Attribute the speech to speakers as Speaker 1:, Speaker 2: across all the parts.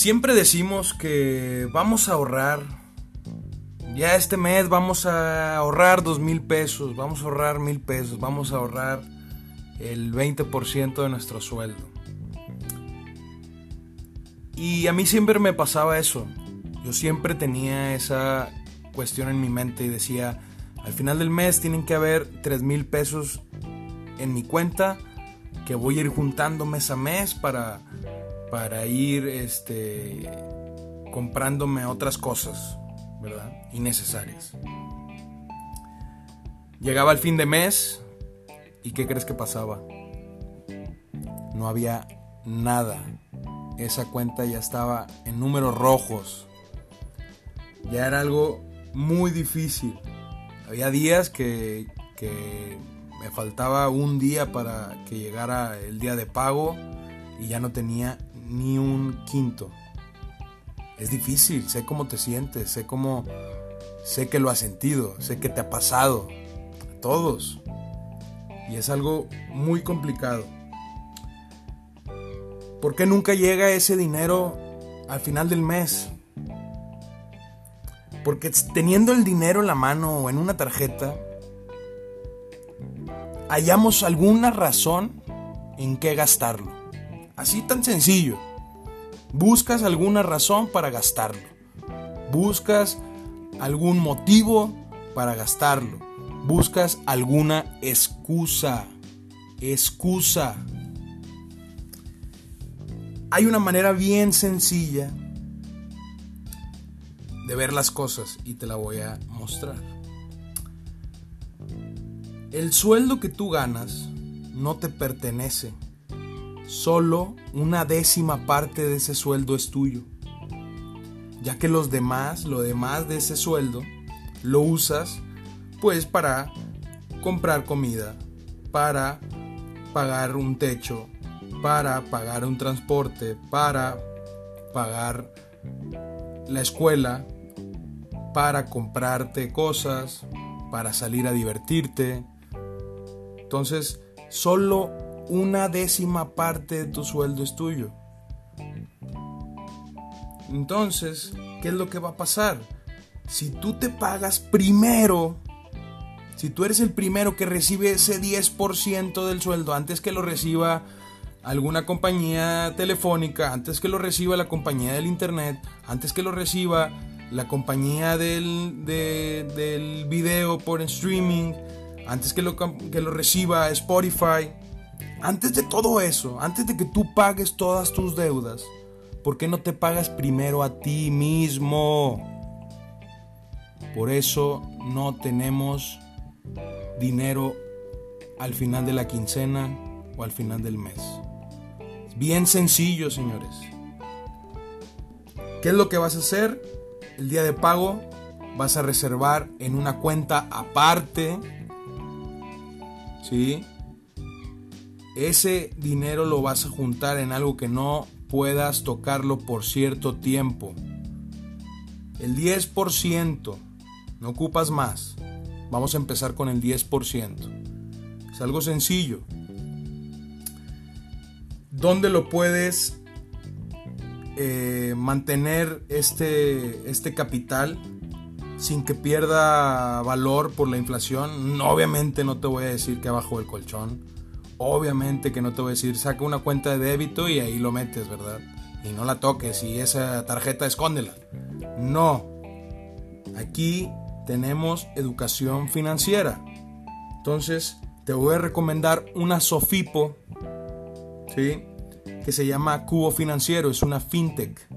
Speaker 1: Siempre decimos que vamos a ahorrar. Ya este mes vamos a ahorrar dos mil pesos, vamos a ahorrar mil pesos, vamos a ahorrar el 20% de nuestro sueldo. Y a mí siempre me pasaba eso. Yo siempre tenía esa cuestión en mi mente y decía, al final del mes tienen que haber 3 mil pesos en mi cuenta que voy a ir juntando mes a mes para, para ir este, comprándome otras cosas, ¿verdad? Innecesarias. Llegaba el fin de mes y ¿qué crees que pasaba? No había nada. Esa cuenta ya estaba en números rojos. Ya era algo muy difícil. Había días que, que me faltaba un día para que llegara el día de pago y ya no tenía ni un quinto. Es difícil, sé cómo te sientes, sé cómo sé que lo has sentido, sé que te ha pasado a todos. Y es algo muy complicado. ¿Por qué nunca llega ese dinero al final del mes? Porque teniendo el dinero en la mano o en una tarjeta, hallamos alguna razón en qué gastarlo. Así tan sencillo. Buscas alguna razón para gastarlo. Buscas algún motivo para gastarlo. Buscas alguna excusa. Excusa. Hay una manera bien sencilla de ver las cosas y te la voy a mostrar. El sueldo que tú ganas no te pertenece. Solo una décima parte de ese sueldo es tuyo. Ya que los demás, lo demás de ese sueldo, lo usas pues para comprar comida, para pagar un techo, para pagar un transporte, para pagar la escuela, para comprarte cosas, para salir a divertirte. Entonces, solo una décima parte de tu sueldo es tuyo. Entonces, ¿qué es lo que va a pasar? Si tú te pagas primero, si tú eres el primero que recibe ese 10% del sueldo antes que lo reciba alguna compañía telefónica, antes que lo reciba la compañía del internet, antes que lo reciba la compañía del, del video por streaming, antes que lo, que lo reciba Spotify, antes de todo eso, antes de que tú pagues todas tus deudas, ¿por qué no te pagas primero a ti mismo? Por eso no tenemos dinero al final de la quincena o al final del mes. Es bien sencillo, señores. ¿Qué es lo que vas a hacer? El día de pago vas a reservar en una cuenta aparte. ¿Sí? Ese dinero lo vas a juntar en algo que no puedas tocarlo por cierto tiempo. El 10%, no ocupas más. Vamos a empezar con el 10%. Es algo sencillo. ¿Dónde lo puedes eh, mantener este, este capital sin que pierda valor por la inflación? obviamente no te voy a decir que abajo del colchón. Obviamente que no te voy a decir saca una cuenta de débito y ahí lo metes, ¿verdad? Y no la toques y esa tarjeta escóndela. No. Aquí tenemos educación financiera. Entonces, te voy a recomendar una Sofipo, ¿sí? que se llama Cubo Financiero, es una fintech.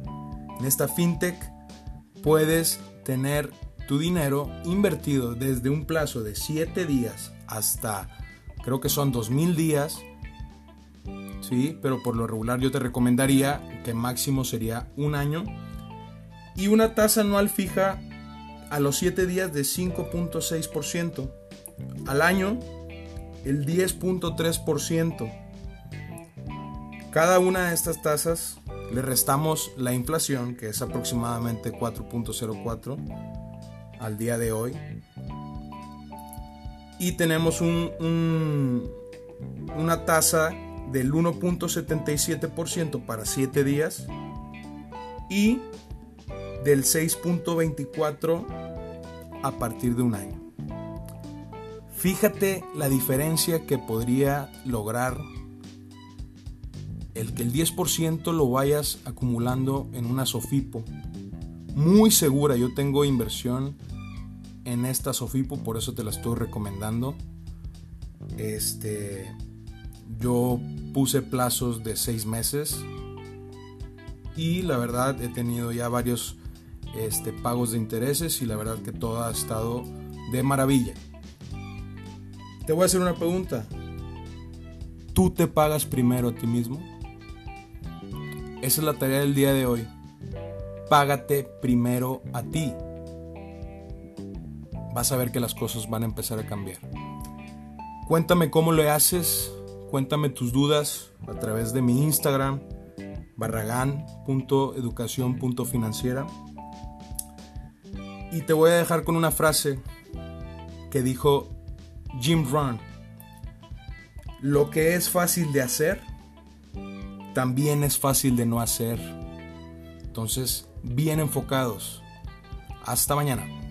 Speaker 1: En esta fintech puedes tener tu dinero invertido desde un plazo de 7 días hasta creo que son 2000 días. Sí, pero por lo regular yo te recomendaría que máximo sería un año y una tasa anual fija a los 7 días de 5.6%, al año el 10.3%. Cada una de estas tasas le restamos la inflación, que es aproximadamente 4.04 al día de hoy. Y tenemos un, una tasa del 1.77% para 7 días. y del 6.24 a partir de un año. Fíjate la diferencia que podría lograr el que el 10% lo vayas acumulando en una Sofipo. Muy segura, yo tengo inversión en esta Sofipo, por eso te la estoy recomendando. Este, yo puse plazos de 6 meses y la verdad he tenido ya varios este, pagos de intereses y la verdad que todo ha estado de maravilla. Te voy a hacer una pregunta. ¿Tú te pagas primero a ti mismo? Esa es la tarea del día de hoy. Págate primero a ti. Vas a ver que las cosas van a empezar a cambiar. Cuéntame cómo lo haces. Cuéntame tus dudas a través de mi Instagram barragán.educación.financiera. Y te voy a dejar con una frase que dijo Jim Rohn. Lo que es fácil de hacer, también es fácil de no hacer. Entonces, bien enfocados. Hasta mañana.